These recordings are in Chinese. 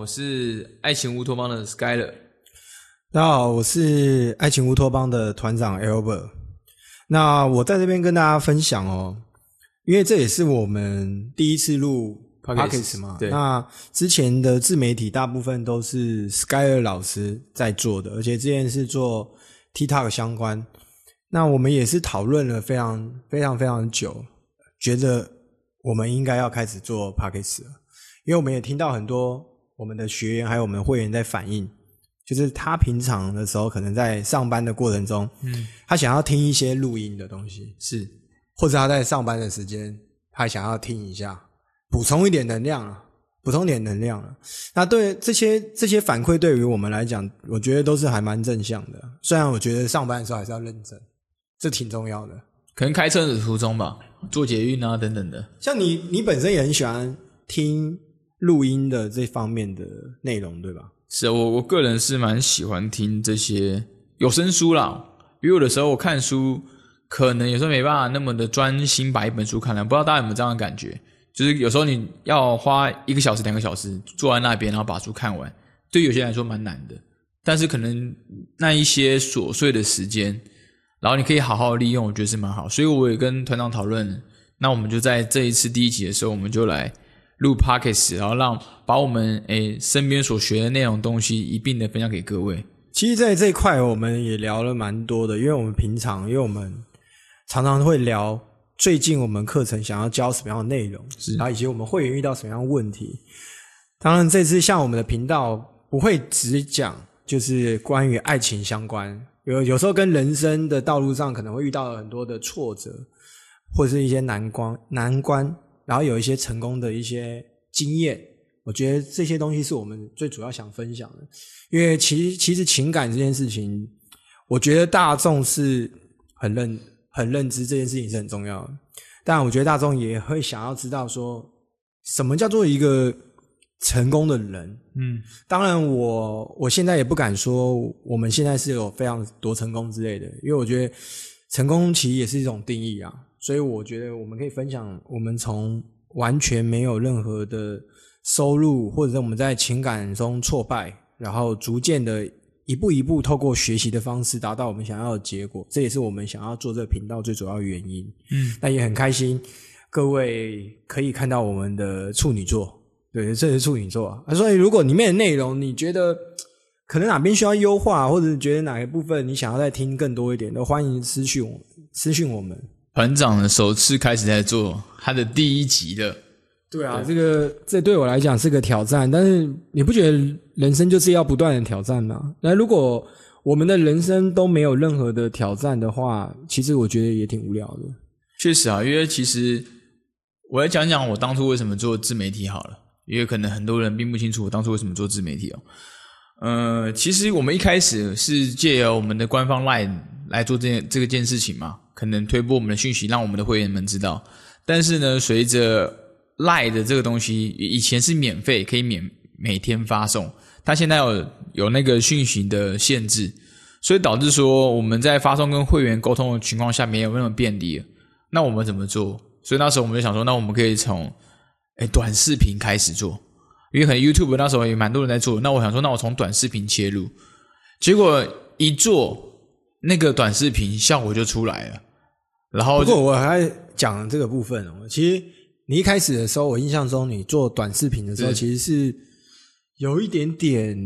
我是爱情乌托邦的 Skyler。大家好，我是爱情乌托邦的团长 Albert。那我在这边跟大家分享哦，因为这也是我们第一次录 Podcast 嘛。对。那之前的自媒体大部分都是 Skyler 老师在做的，而且之前是做 TikTok 相关。那我们也是讨论了非常非常非常久，觉得我们应该要开始做 Podcast 了。因为我们也听到很多我们的学员还有我们的会员在反映，就是他平常的时候可能在上班的过程中，嗯，他想要听一些录音的东西，是，或者他在上班的时间，他想要听一下，补充一点能量啊，补充点能量啊。那对这些这些反馈，对于我们来讲，我觉得都是还蛮正向的。虽然我觉得上班的时候还是要认真，这挺重要的。可能开车的途中吧，做捷运啊等等的。像你，你本身也很喜欢听。录音的这方面的内容，对吧？是，我我个人是蛮喜欢听这些有声书啦。因为有的时候我看书，可能有时候没办法那么的专心把一本书看完。不知道大家有没有这样的感觉？就是有时候你要花一个小时、两个小时坐在那边，然后把书看完，对有些人来说蛮难的。但是可能那一些琐碎的时间，然后你可以好好利用，我觉得是蛮好。所以我也跟团长讨论，那我们就在这一次第一集的时候，我们就来。录 podcast，然后让把我们诶身边所学的内容东西一并的分享给各位。其实，在这一块我们也聊了蛮多的，因为我们平常，因为我们常常会聊最近我们课程想要教什么样的内容，然后以及我们会员遇到什么样的问题。当然，这次像我们的频道不会只讲就是关于爱情相关，有有时候跟人生的道路上可能会遇到很多的挫折，或者是一些难关难关。然后有一些成功的一些经验，我觉得这些东西是我们最主要想分享的。因为其实其实情感这件事情，我觉得大众是很认很认知这件事情是很重要的。但我觉得大众也会想要知道说，什么叫做一个成功的人？嗯，当然我我现在也不敢说我们现在是有非常多成功之类的，因为我觉得成功其实也是一种定义啊。所以我觉得我们可以分享，我们从完全没有任何的收入，或者是我们在情感中挫败，然后逐渐的一步一步透过学习的方式达到我们想要的结果，这也是我们想要做这个频道最主要原因。嗯，那也很开心，各位可以看到我们的处女座，对，这是处女座。所以如果里面的内容你觉得可能哪边需要优化，或者觉得哪一部分你想要再听更多一点，都欢迎私讯我，私讯我们。团长首次开始在做他的第一集的，对啊，这个这对我来讲是个挑战，但是你不觉得人生就是要不断的挑战吗？那如果我们的人生都没有任何的挑战的话，其实我觉得也挺无聊的。确实啊，因为其实我来讲讲我当初为什么做自媒体好了，因为可能很多人并不清楚我当初为什么做自媒体哦。呃，其实我们一开始是借由我们的官方 LINE 来做这件这个件事情嘛。可能推播我们的讯息，让我们的会员们知道。但是呢，随着 Line 的这个东西，以前是免费，可以免每天发送，它现在有有那个讯息的限制，所以导致说我们在发送跟会员沟通的情况下没有那么便利。那我们怎么做？所以那时候我们就想说，那我们可以从哎短视频开始做，因为可能 YouTube 那时候也蛮多人在做。那我想说，那我从短视频切入，结果一做那个短视频效果就出来了。然后，不过我还讲这个部分哦。其实你一开始的时候，我印象中你做短视频的时候，其实是有一点点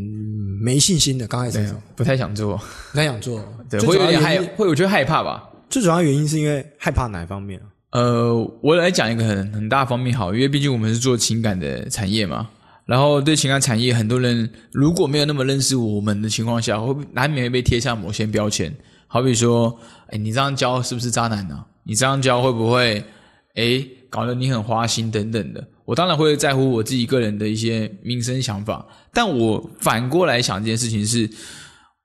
没信心的。刚开始不太想做，不太想做，对，会有点害，会我觉得害怕吧。最主要原因是因为害怕哪一方面啊？呃，我来讲一个很很大方面好，因为毕竟我们是做情感的产业嘛。然后对情感产业，很多人如果没有那么认识我们的情况下，会难免会被贴上某些标签。好比说，哎，你这样教是不是渣男呢？你这样教会不会，哎，搞得你很花心等等的？我当然会在乎我自己个人的一些民生想法，但我反过来想这件事情是，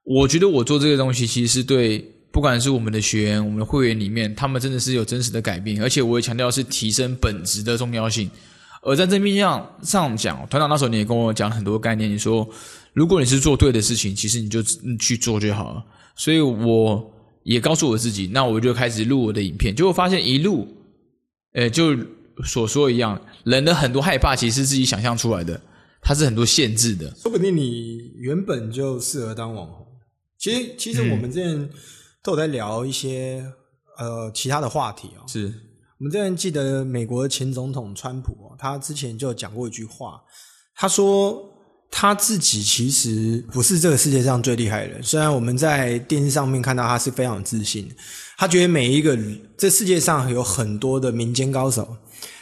我觉得我做这个东西其实是对，不管是我们的学员、我们的会员里面，他们真的是有真实的改变，而且我也强调是提升本质的重要性。而在这面向上讲，团长那时候你也跟我讲很多概念，你说如果你是做对的事情，其实你就去做就好了。所以我也告诉我自己，那我就开始录我的影片。结果发现一录，呃，就所说一样，人的很多害怕其实是自己想象出来的。它是很多限制的。说不定你原本就适合当网红。其实，其实我们之前都有在聊一些呃其他的话题哦。是我们之前记得美国前总统川普哦，他之前就讲过一句话，他说他自己其实不是这个世界上最厉害的人。虽然我们在电视上面看到他是非常自信，他觉得每一个这世界上有很多的民间高手，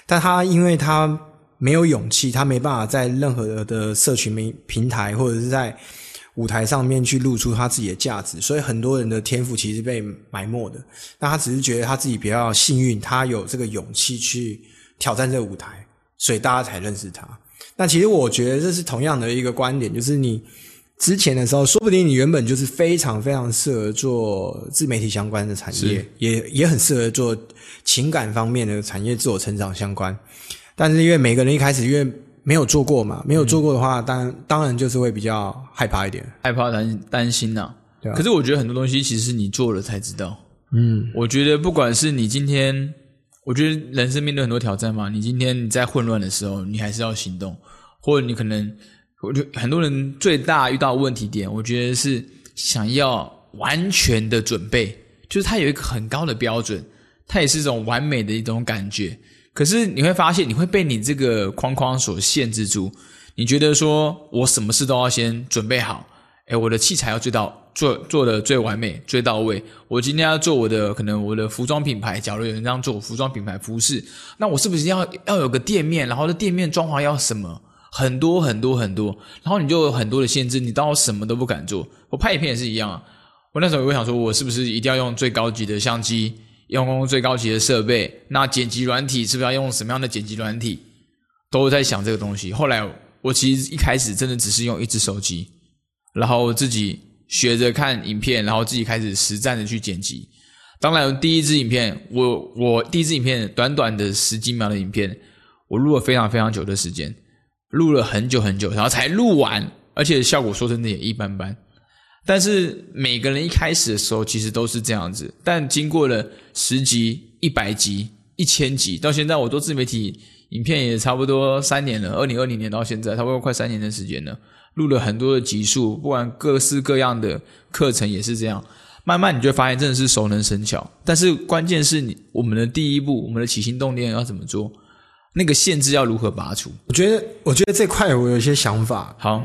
但他因为他没有勇气，他没办法在任何的社群平平台或者是在舞台上面去露出他自己的价值，所以很多人的天赋其实被埋没的。那他只是觉得他自己比较幸运，他有这个勇气去挑战这个舞台，所以大家才认识他。那其实我觉得这是同样的一个观点，就是你之前的时候，说不定你原本就是非常非常适合做自媒体相关的产业，也也很适合做情感方面的产业，自我成长相关。但是因为每个人一开始因为没有做过嘛，没有做过的话，当当然就是会比较害怕一点，害怕担担心呐、对啊可是我觉得很多东西其实是你做了才知道。嗯，我觉得不管是你今天，我觉得人生面对很多挑战嘛，你今天你在混乱的时候，你还是要行动，或者你可能，我觉很多人最大遇到问题点，我觉得是想要完全的准备，就是他有一个很高的标准，它也是一种完美的一种感觉。可是你会发现，你会被你这个框框所限制住。你觉得说我什么事都要先准备好，哎，我的器材要最到做做的最完美、最到位。我今天要做我的可能我的服装品牌，假如有人这样做服装品牌服饰，那我是不是要要有个店面？然后的店面装潢要什么？很多很多很多，然后你就有很多的限制，你到什么都不敢做。我拍影片也是一样啊，我那时候也会想说，我是不是一定要用最高级的相机？用最高级的设备，那剪辑软体是不是要用什么样的剪辑软体？都在想这个东西。后来我其实一开始真的只是用一只手机，然后自己学着看影片，然后自己开始实战的去剪辑。当然，第一支影片，我我第一支影片短短的十几秒的影片，我录了非常非常久的时间，录了很久很久，然后才录完，而且效果说真的也一般般。但是每个人一开始的时候其实都是这样子，但经过了十集、一百集、一千集，到现在我做自媒体影片也差不多三年了，二零二零年到现在，差不多快三年的时间了，录了很多的集数，不管各式各样的课程也是这样，慢慢你就发现真的是熟能生巧。但是关键是你我们的第一步，我们的起心动念要怎么做，那个限制要如何拔除？我觉得，我觉得这块我有一些想法，好，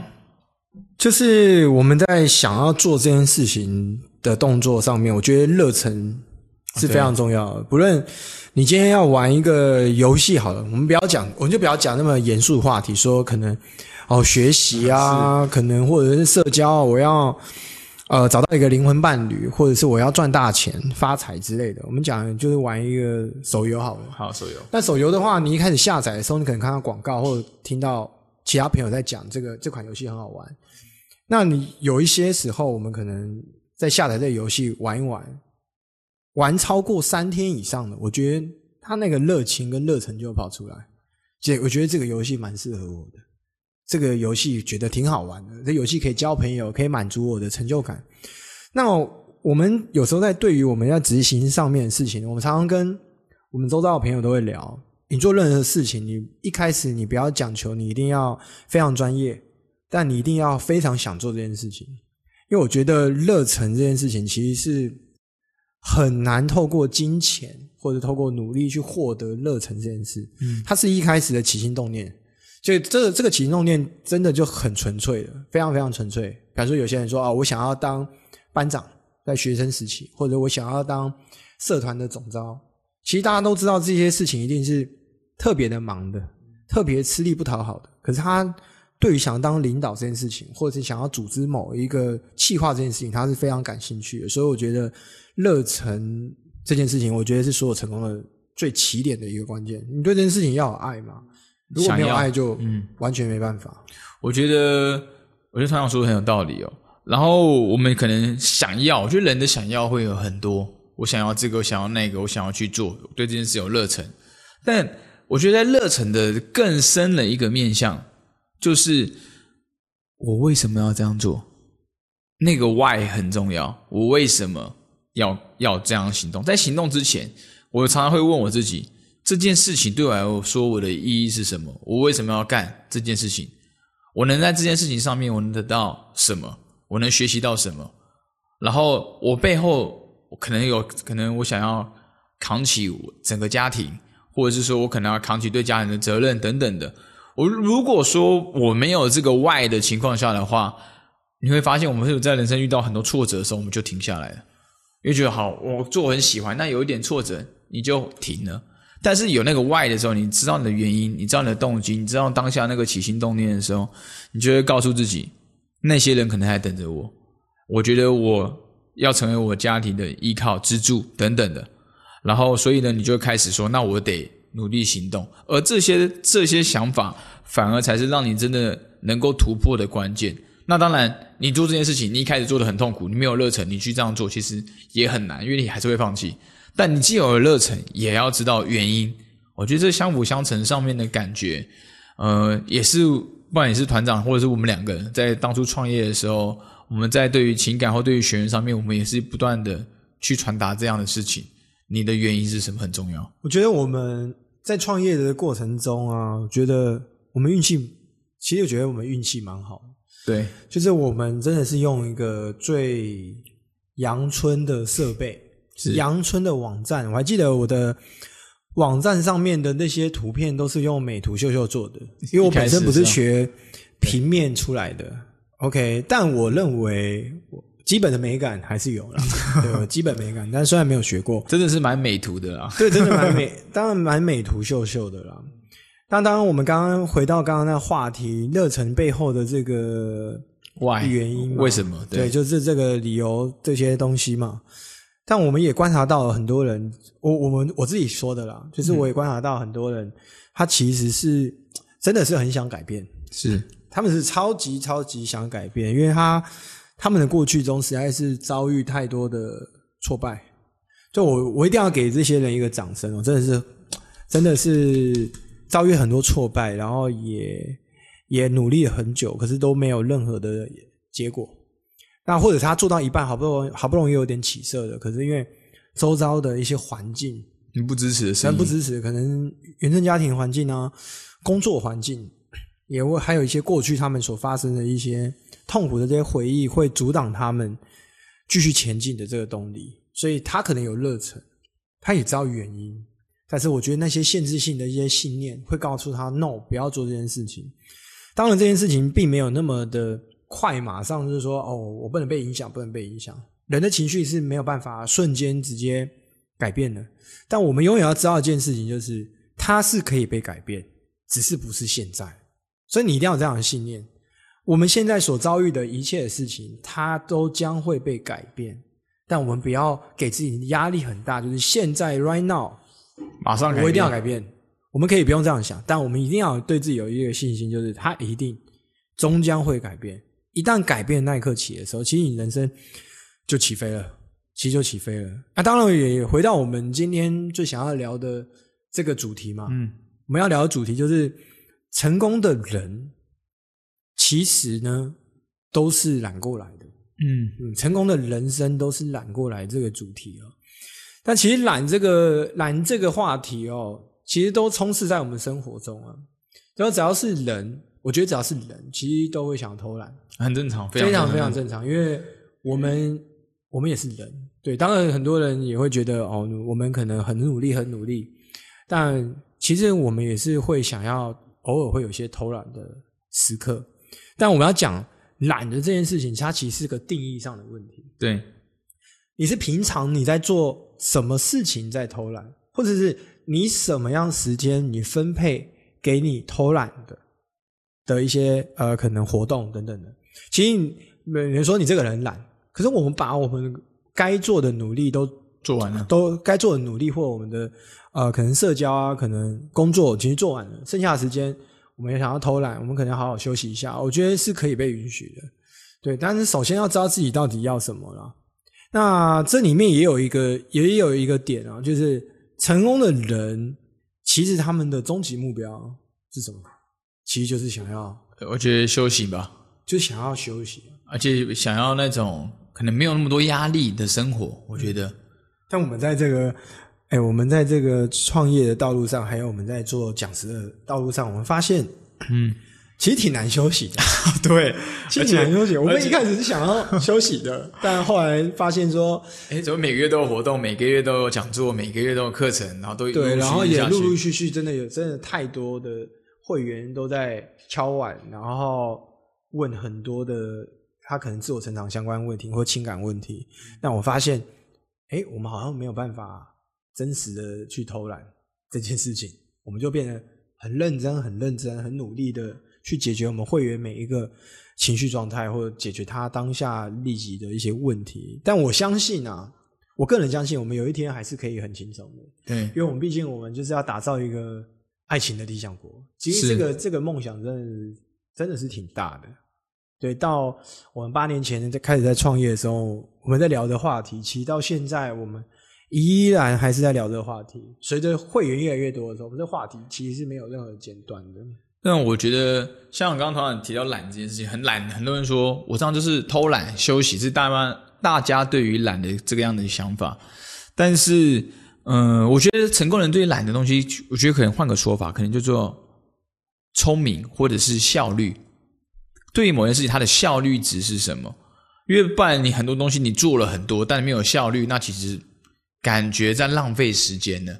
就是我们在想要做这件事情的动作上面，我觉得热忱是非常重要的。不论你今天要玩一个游戏，好了，我们不要讲，我们就不要讲那么严肃的话题，说可能哦学习啊，可能或者是社交，我要呃找到一个灵魂伴侣，或者是我要赚大钱、发财之类的。我们讲就是玩一个手游好了。好手游，但手游的话，你一开始下载的时候，你可能看到广告或者听到其他朋友在讲这个这款游戏很好玩。那你有一些时候，我们可能在下载这个游戏玩一玩，玩超过三天以上的，我觉得他那个热情跟热忱就会跑出来。这我觉得这个游戏蛮适合我的，这个游戏觉得挺好玩的，这游戏可以交朋友，可以满足我的成就感。那我们有时候在对于我们要执行上面的事情，我们常常跟我们周遭的朋友都会聊，你做任何事情，你一开始你不要讲求你一定要非常专业，但你一定要非常想做这件事情，因为我觉得热忱这件事情其实是很难透过金钱或者透过努力去获得热忱这件事。嗯，它是一开始的起心动念，所以这个这个起心动念真的就很纯粹的，非常非常纯粹。比方说，有些人说啊，我想要当班长，在学生时期，或者我想要当社团的总招。其实大家都知道这些事情一定是特别的忙的，特别吃力不讨好的。可是他对于想当领导这件事情，或者是想要组织某一个企划这件事情，他是非常感兴趣的。所以我觉得热忱这件事情，我觉得是所有成功的最起点的一个关键。你对这件事情要有爱嘛？如果没有爱，就嗯完全没办法。我觉得，我觉得团长说的很有道理哦。然后我们可能想要，我觉得人的想要会有很多，我想要这个，我想要那个，我想要去做，我对这件事有热忱。但我觉得在热忱的更深的一个面向，就是我为什么要这样做？那个 why 很重要，我为什么要要这样行动？在行动之前，我常常会问我自己，这件事情对我来说我的意义是什么？我为什么要干这件事情？我能在这件事情上面我能得到什么？我能学习到什么？然后我背后可能有可能我想要扛起整个家庭，或者是说我可能要扛起对家人的责任等等的。我如果说我没有这个外的情况下的话，你会发现我们是在人生遇到很多挫折的时候，我们就停下来了，因为觉得好，我做我很喜欢，那有一点挫折你就停了。但是有那个外的时候，你知道你的原因，你知道你的动机，你知道当下那个起心动念的时候，你就会告诉自己，那些人可能还等着我。我觉得我要成为我家庭的依靠、支柱等等的。然后，所以呢，你就开始说，那我得努力行动。而这些这些想法，反而才是让你真的能够突破的关键。那当然，你做这件事情，你一开始做的很痛苦，你没有热忱，你去这样做，其实也很难，因为你还是会放弃。但你既有了热忱，也要知道原因。我觉得这相辅相成上面的感觉，呃，也是不管你是团长，或者是我们两个人在当初创业的时候，我们在对于情感或对于学员上面，我们也是不断的去传达这样的事情。你的原因是什么很重要？我觉得我们在创业的过程中啊，我觉得我们运气，其实我觉得我们运气蛮好。对，就是我们真的是用一个最阳春的设备。阳春的网站，我还记得我的网站上面的那些图片都是用美图秀秀做的，因为我本身不是学平面出来的。OK，但我认为基本的美感还是有了，对，基本美感，但虽然没有学过，真的是蛮美图的啦。对，真的蛮美，当然蛮美图秀秀的啦。但当然，我们刚刚回到刚刚那话题，热忱背后的这个原因，为什么？对，就是这个理由，这些东西嘛。但我们也观察到很多人，我我们我自己说的啦，就是我也观察到很多人，他其实是真的是很想改变，是。他们是超级超级想改变，因为他他们的过去中实在是遭遇太多的挫败，就我我一定要给这些人一个掌声我，真的是真的是遭遇很多挫败，然后也也努力了很久，可是都没有任何的结果。那或者他做到一半，好不容易好不容易有点起色的，可是因为周遭的一些环境，你不支持，虽然不支持，可能原生家庭环境啊，工作环境，也会还有一些过去他们所发生的一些痛苦的这些回忆，会阻挡他们继续前进的这个动力。所以他可能有热忱，他也知道原因，但是我觉得那些限制性的一些信念会告诉他 “no”，不要做这件事情。当然，这件事情并没有那么的。快，马上就是说，哦，我不能被影响，不能被影响。人的情绪是没有办法瞬间直接改变的，但我们永远要知道一件事情，就是它是可以被改变，只是不是现在。所以你一定要有这样的信念：我们现在所遭遇的一切的事情，它都将会被改变。但我们不要给自己压力很大，就是现在 right now，马上我一定要改变。我们可以不用这样想，但我们一定要对自己有一个信心，就是它一定终将会改变。一旦改变那一刻起的时候，其实你人生就起飞了，其实就起飞了。那当然也回到我们今天最想要聊的这个主题嘛。嗯，我们要聊的主题就是成功的人，其实呢都是懒过来的。嗯嗯，成功的人生都是懒过来这个主题哦。但其实懒这个懒这个话题哦，其实都充斥在我们生活中啊。然后只要是人。我觉得只要是人，其实都会想偷懒，很正常，非常非常正常。因为我们我们也是人，对，当然很多人也会觉得哦，我们可能很努力，很努力，但其实我们也是会想要偶尔会有些偷懒的时刻。但我们要讲懒的这件事情，它其实是个定义上的问题。对，你是平常你在做什么事情在偷懒，或者是你什么样时间你分配给你偷懒的？的一些呃，可能活动等等的，其实有人说你这个人懒，可是我们把我们该做的努力都做完了，都该做的努力或我们的呃，可能社交啊，可能工作其实做完了，剩下的时间我们也想要偷懒，我们可能要好好休息一下，我觉得是可以被允许的，对。但是首先要知道自己到底要什么了。那这里面也有一个，也有一个点啊，就是成功的人其实他们的终极目标是什么？其实就是想要，我觉得休息吧，就想要休息，而且想要那种可能没有那么多压力的生活。我觉得，但我们在这个，哎，我们在这个创业的道路上，还有我们在做讲师的道路上，我们发现，嗯，其实挺难休息的。对，其实挺难休息。我们一开始是想要休息的，但后来发现说，哎，怎么每个月都有活动，每个月都有讲座，每个月都有课程，然后都对，然后也陆陆续续真的有真的太多的会员都在敲碗，然后问很多的他可能自我成长相关问题或情感问题。但我发现，哎，我们好像没有办法真实的去偷懒这件事情，我们就变得很认真、很认真、很努力的。去解决我们会员每一个情绪状态，或者解决他当下立即的一些问题。但我相信啊，我个人相信，我们有一天还是可以很轻松的。对，因为我们毕竟我们就是要打造一个爱情的理想国。其实这个这个梦想真的真的是挺大的。对，到我们八年前在开始在创业的时候，我们在聊的话题，其实到现在我们依然还是在聊这个话题。随着会员越来越多的时候，我们这话题其实是没有任何间断的。那我觉得，像我刚刚团长提到懒这件事情，很懒，很多人说我这样就是偷懒休息，是大家大家对于懒的这个样的想法。但是，嗯，我觉得成功人对于懒的东西，我觉得可能换个说法，可能叫做聪明或者是效率。对于某件事情，它的效率值是什么？因为不然你很多东西你做了很多，但没有效率，那其实感觉在浪费时间呢。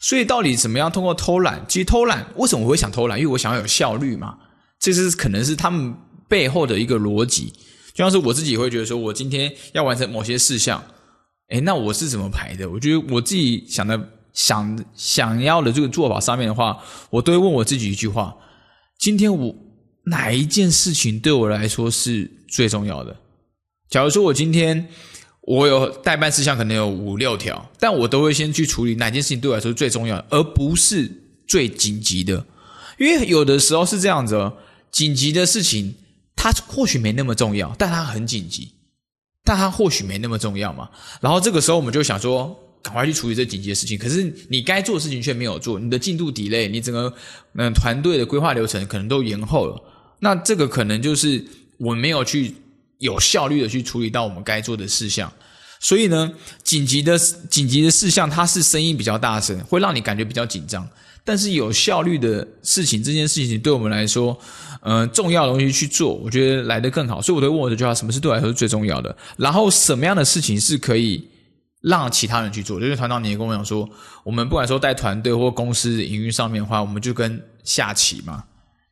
所以到底怎么样通过偷懒？其实偷懒为什么我会想偷懒？因为我想要有效率嘛。这是可能是他们背后的一个逻辑。就像是我自己会觉得说，我今天要完成某些事项，诶，那我是怎么排的？我觉得我自己想的想想要的这个做法上面的话，我都会问我自己一句话：今天我哪一件事情对我来说是最重要的？假如说我今天。我有代办事项，可能有五六条，但我都会先去处理哪件事情对我来说最重要，而不是最紧急的。因为有的时候是这样子，哦，紧急的事情它或许没那么重要，但它很紧急，但它或许没那么重要嘛。然后这个时候我们就想说，赶快去处理这紧急的事情。可是你该做的事情却没有做，你的进度 delay，你整个嗯团队的规划流程可能都延后了。那这个可能就是我没有去。有效率的去处理到我们该做的事项，所以呢，紧急的紧急的事项，它是声音比较大声，会让你感觉比较紧张。但是有效率的事情，这件事情对我们来说，嗯，重要的东西去做，我觉得来得更好。所以我都问我这句话：什么是对我来说是最重要的？然后什么样的事情是可以让其他人去做？就是团长，你也跟我讲说，我们不管说带团队或公司营运上面的话，我们就跟下棋嘛。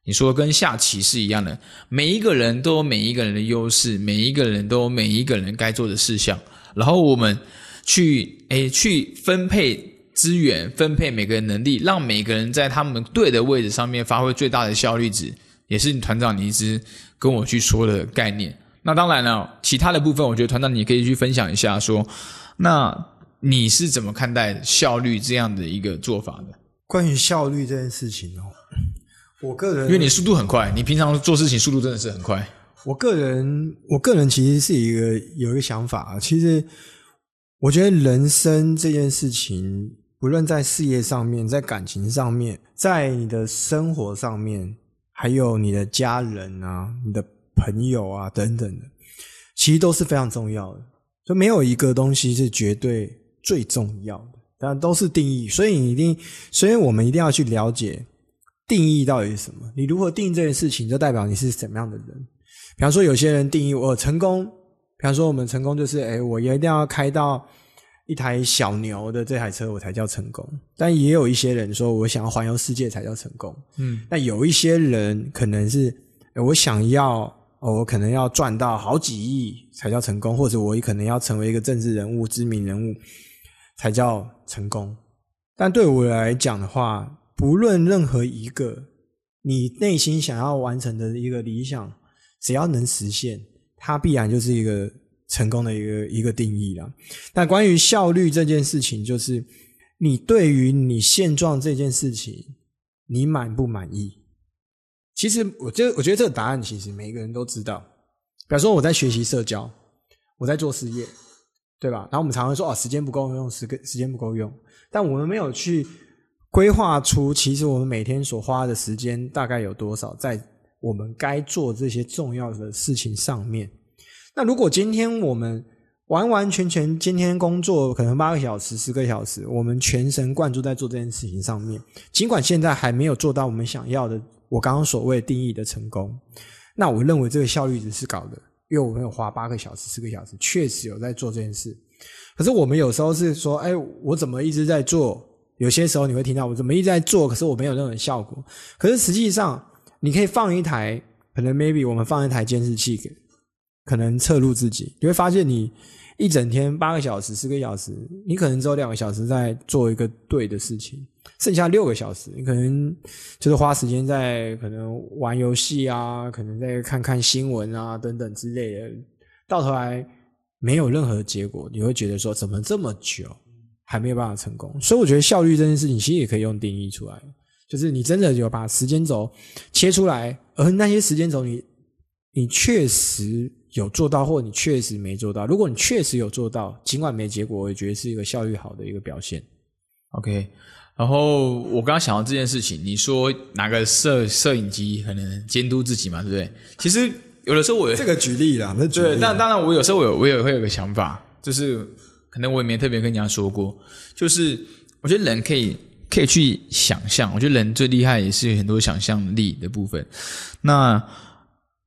你说跟下棋是一样的，每一个人都有每一个人的优势，每一个人都有每一个人该做的事项，然后我们去诶去分配资源，分配每个人能力，让每个人在他们对的位置上面发挥最大的效率值，也是你团长你一直跟我去说的概念。那当然了，其他的部分我觉得团长你可以去分享一下，说那你是怎么看待效率这样的一个做法的？关于效率这件事情哦。我个人，因为你速度很快，你平常做事情速度真的是很快。我个人，我个人其实是一个有一个想法啊，其实我觉得人生这件事情，无论在事业上面，在感情上面，在你的生活上面，还有你的家人啊、你的朋友啊等等的，其实都是非常重要的。就没有一个东西是绝对最重要的，但都是定义。所以你一定，所以我们一定要去了解。定义到底是什么？你如何定义这件事情，就代表你是怎么样的人。比方说，有些人定义我成功，比方说我们成功就是，哎，我一定要开到一台小牛的这台车，我才叫成功。但也有一些人说，我想要环游世界才叫成功。嗯，那有一些人可能是，我想要，我可能要赚到好几亿才叫成功，或者我可能要成为一个政治人物、知名人物才叫成功。但对我来讲的话，不论任何一个你内心想要完成的一个理想，只要能实现，它必然就是一个成功的一个一个定义了。那关于效率这件事情，就是你对于你现状这件事情，你满不满意？其实，我觉，我觉得这个答案其实每一个人都知道。比如说，我在学习社交，我在做事业，对吧？然后我们常常说，哦，时间不够用，时个时间不够用，但我们没有去。规划出，其实我们每天所花的时间大概有多少，在我们该做这些重要的事情上面。那如果今天我们完完全全今天工作可能八个小时、十个小时，我们全神贯注在做这件事情上面，尽管现在还没有做到我们想要的我刚刚所谓定义的成功。那我认为这个效率值是高的，因为我们有花八个小时、十个小时，确实有在做这件事。可是我们有时候是说，哎，我怎么一直在做？有些时候你会听到我怎么一直在做，可是我没有任何效果。可是实际上，你可以放一台，可能 maybe 我们放一台监视器给，可能测录自己，你会发现你。一整天八个小时、四个小时，你可能只有两个小时在做一个对的事情，剩下六个小时，你可能就是花时间在可能玩游戏啊，可能在看看新闻啊等等之类的，到头来没有任何结果，你会觉得说怎么这么久还没有办法成功？所以我觉得效率这件事情其实也可以用定义出来，就是你真的有把时间轴切出来，而那些时间轴你你确实。有做到，或你确实没做到。如果你确实有做到，尽管没结果，我也觉得是一个效率好的一个表现。OK，然后我刚刚想到这件事情，你说拿个摄摄影机可能监督自己嘛，对不对？其实有的时候我这个举例啦，那对，但当然我有时候我有我也会有个想法，就是可能我也没特别跟人家说过，就是我觉得人可以可以去想象，我觉得人最厉害也是有很多想象力的部分。那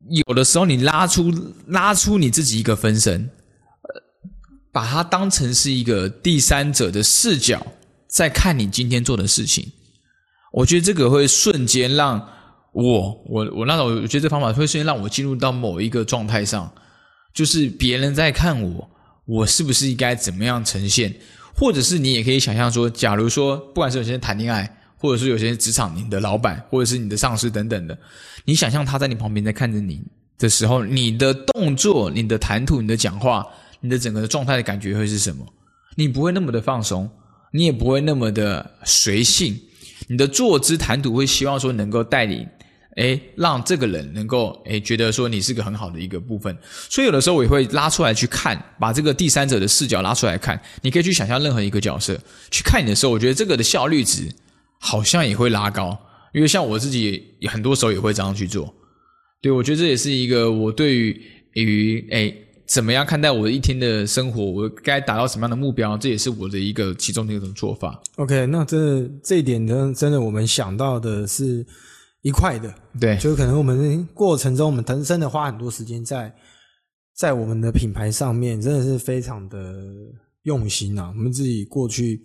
有的时候，你拉出拉出你自己一个分身，把它当成是一个第三者的视角，在看你今天做的事情。我觉得这个会瞬间让我，我，我那种，我觉得这方法会瞬间让我进入到某一个状态上，就是别人在看我，我是不是应该怎么样呈现？或者是你也可以想象说，假如说，不管是有些人谈恋爱。或者是有些职场你的老板，或者是你的上司等等的，你想象他在你旁边在看着你的时候，你的动作、你的谈吐、你的讲话、你的整个的状态的感觉会是什么？你不会那么的放松，你也不会那么的随性，你的坐姿谈吐会希望说能够带领，哎，让这个人能够哎觉得说你是个很好的一个部分。所以有的时候我也会拉出来去看，把这个第三者的视角拉出来看，你可以去想象任何一个角色去看你的时候，我觉得这个的效率值。好像也会拉高，因为像我自己很多时候也会这样去做。对我觉得这也是一个我对于于哎怎么样看待我的一天的生活，我该达到什么样的目标，这也是我的一个其中的一种做法。OK，那这这一点呢，真的我们想到的是一块的，对，就是可能我们过程中我们真的花很多时间在在我们的品牌上面，真的是非常的用心啊。我们自己过去。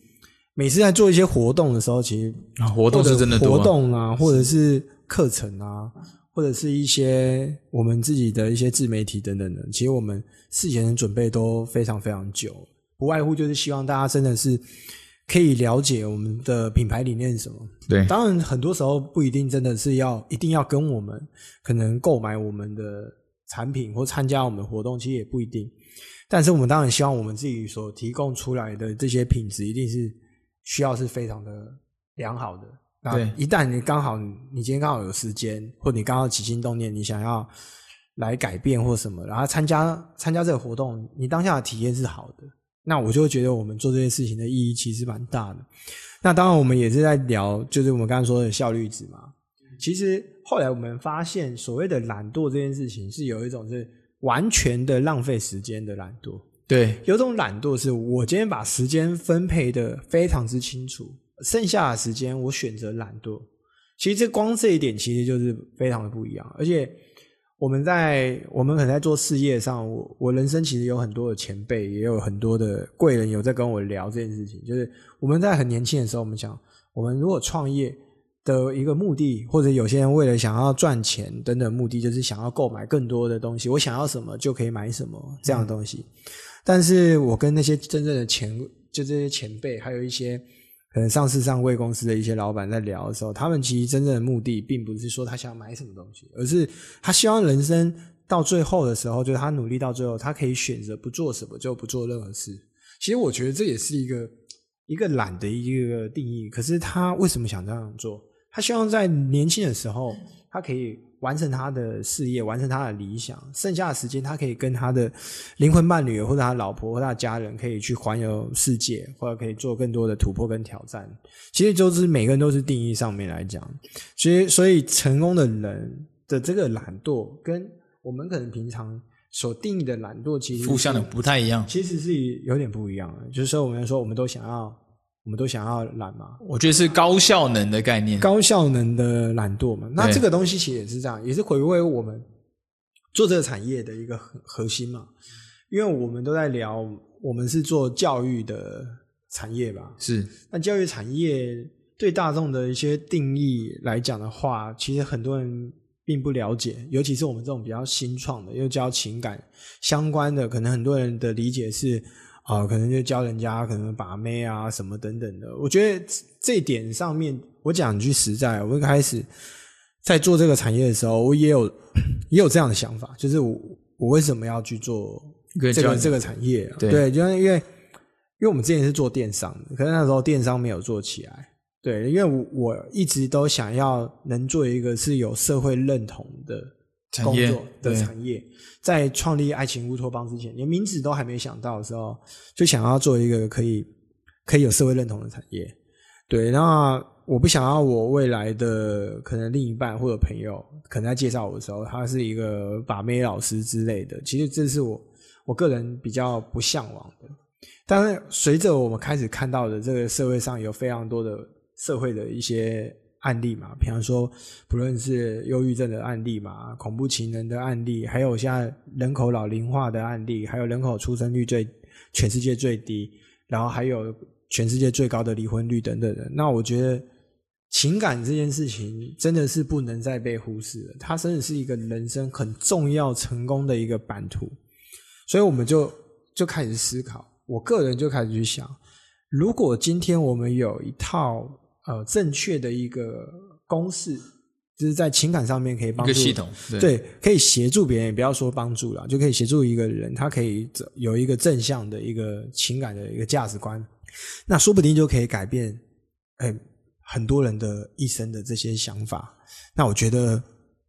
每次在做一些活动的时候，其实活动是真的多活动啊，或者是课程啊，或者是一些我们自己的一些自媒体等等的，其实我们事前的准备都非常非常久，不外乎就是希望大家真的是可以了解我们的品牌理念是什么。对，当然很多时候不一定真的是要一定要跟我们可能购买我们的产品或参加我们的活动，其实也不一定。但是我们当然希望我们自己所提供出来的这些品质一定是。需要是非常的良好的。那一旦你刚好你今天刚好有时间，或你刚好起心动念，你想要来改变或什么，然后参加参加这个活动，你当下的体验是好的，那我就觉得我们做这件事情的意义其实蛮大的。那当然，我们也是在聊，就是我们刚刚说的效率值嘛。其实后来我们发现，所谓的懒惰这件事情，是有一种是完全的浪费时间的懒惰。对，有种懒惰是我今天把时间分配的非常之清楚，剩下的时间我选择懒惰。其实这光这一点其实就是非常的不一样。而且我们在我们可能在做事业上，我我人生其实有很多的前辈，也有很多的贵人有在跟我聊这件事情。就是我们在很年轻的时候，我们讲，我们如果创业的一个目的，或者有些人为了想要赚钱等等目的，就是想要购买更多的东西，我想要什么就可以买什么这样的东西。但是我跟那些真正的前，就这些前辈，还有一些可能上市上柜公司的一些老板在聊的时候，他们其实真正的目的，并不是说他想买什么东西，而是他希望人生到最后的时候，就是他努力到最后，他可以选择不做什么，就不做任何事。其实我觉得这也是一个一个懒的一个定义。可是他为什么想这样做？他希望在年轻的时候，他可以。完成他的事业，完成他的理想，剩下的时间他可以跟他的灵魂伴侣，或者他老婆或他的家人，可以去环游世界，或者可以做更多的突破跟挑战。其实就是每个人都是定义上面来讲，所以所以成功的人的这个懒惰，跟我们可能平常所定义的懒惰，其实互相的不太一样，其实是有点不一样的。就是说，我们说我们都想要我们都想要懒嘛，我觉得是高效能的概念。高效能的懒惰嘛。那这个东西其实也是这样，也是回归我们做这个产业的一个核核心嘛。因为我们都在聊，我们是做教育的产业吧？是那教育产业对大众的一些定义来讲的话，其实很多人并不了解，尤其是我们这种比较新创的，又教情感相关的，可能很多人的理解是啊、可能就教人家可能把妹啊什么等等的。我觉得这一点上面，我讲句实在，我一开始在做这个产业的时候，我也有 也有这样的想法，就是我我为什么要去做这个这个产业、啊？对对，就是因为因为我们之前是做电商的，可是那时候电商没有做起来。对，因为我我一直都想要能做一个是有社会认同的工作的对产业，在创立爱情乌托邦之前，连名字都还没想到的时候，就想要做一个可以可以有社会认同的产业。对，那我不想要我未来的可能另一半或者朋友可能在介绍我的时候，他是一个把妹老师之类的，其实这是我我个人比较不向往的。但是随着我们开始看到的这个社会上有非常多的社会的一些案例嘛，比方说不论是忧郁症的案例嘛，恐怖情人的案例，还有现在人口老龄化的案例，还有人口出生率最全世界最低，然后还有全世界最高的离婚率等等的。那我觉得情感这件事情真的是不能再被忽视了，它真的是一个人生很重要成功的一个版图。所以我们就就开始思考，我个人就开始去想，如果今天我们有一套呃正确的一个公式，就是在情感上面可以帮助一个系统，对对，可以协助别人，也不要说帮助了，就可以协助一个人，他可以走有一个正向的一个情感的一个价值观，那说不定就可以改变，哎，很多人的一生的这些想法。那我觉得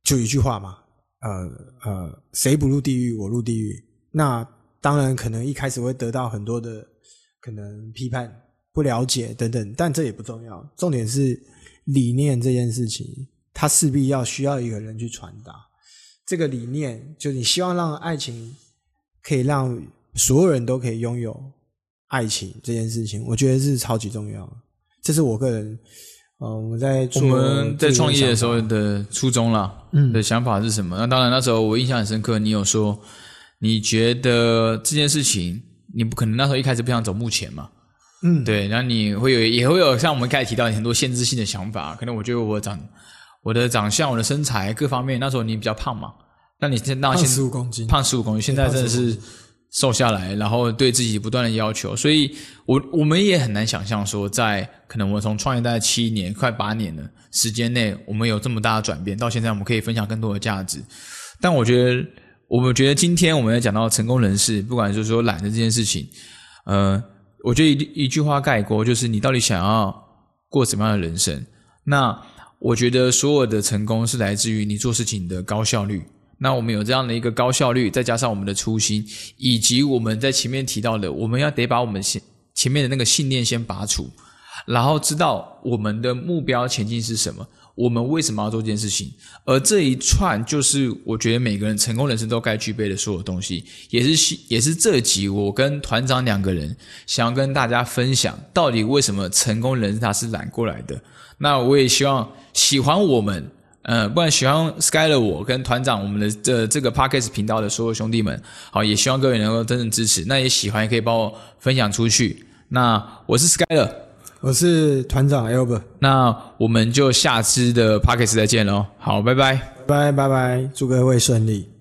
就一句话嘛，呃呃，谁不入地狱，我入地狱。那当然可能一开始会得到很多的可能批判、不了解等等，但这也不重要，重点是理念这件事情。它势必要需要一个人去传达这个理念，就你希望让爱情可以让所有人都可以拥有爱情这件事情，我觉得是超级重要。这是我个人，呃，我们在我们在创业的时候的初衷啦，嗯的想法是什么？那当然，那时候我印象很深刻，你有说你觉得这件事情，你不可能那时候一开始不想走目前嘛，嗯，对，然后你会有也会有像我们刚才提到很多限制性的想法，可能我觉得我长我的长相、我的身材各方面，那时候你比较胖嘛，那你现那胖现十五公斤，胖十五公斤，现在真的是瘦下来，然后对自己不断的要求，所以我我们也很难想象说，在可能我从创业大概七年、快八年的时间内，我们有这么大的转变，到现在我们可以分享更多的价值。但我觉得，我们觉得今天我们要讲到成功人士，不管是说懒的这件事情，呃，我觉得一一句话概括，就是你到底想要过什么样的人生？那我觉得所有的成功是来自于你做事情的高效率。那我们有这样的一个高效率，再加上我们的初心，以及我们在前面提到的，我们要得把我们前前面的那个信念先拔除，然后知道我们的目标前进是什么，我们为什么要做这件事情，而这一串就是我觉得每个人成功人生都该具备的所有东西，也是也是这集我跟团长两个人想要跟大家分享，到底为什么成功人士他是懒过来的。那我也希望喜欢我们，呃，不然喜欢 Skyler 我跟团长我们的这这个 Podcast 频道的所有兄弟们，好，也希望各位能够真正支持。那也喜欢也可以帮我分享出去。那我是 Sky 的我是团长 Albert，那我们就下次的 Podcast 再见喽。好，拜拜。拜拜拜，祝各位顺利。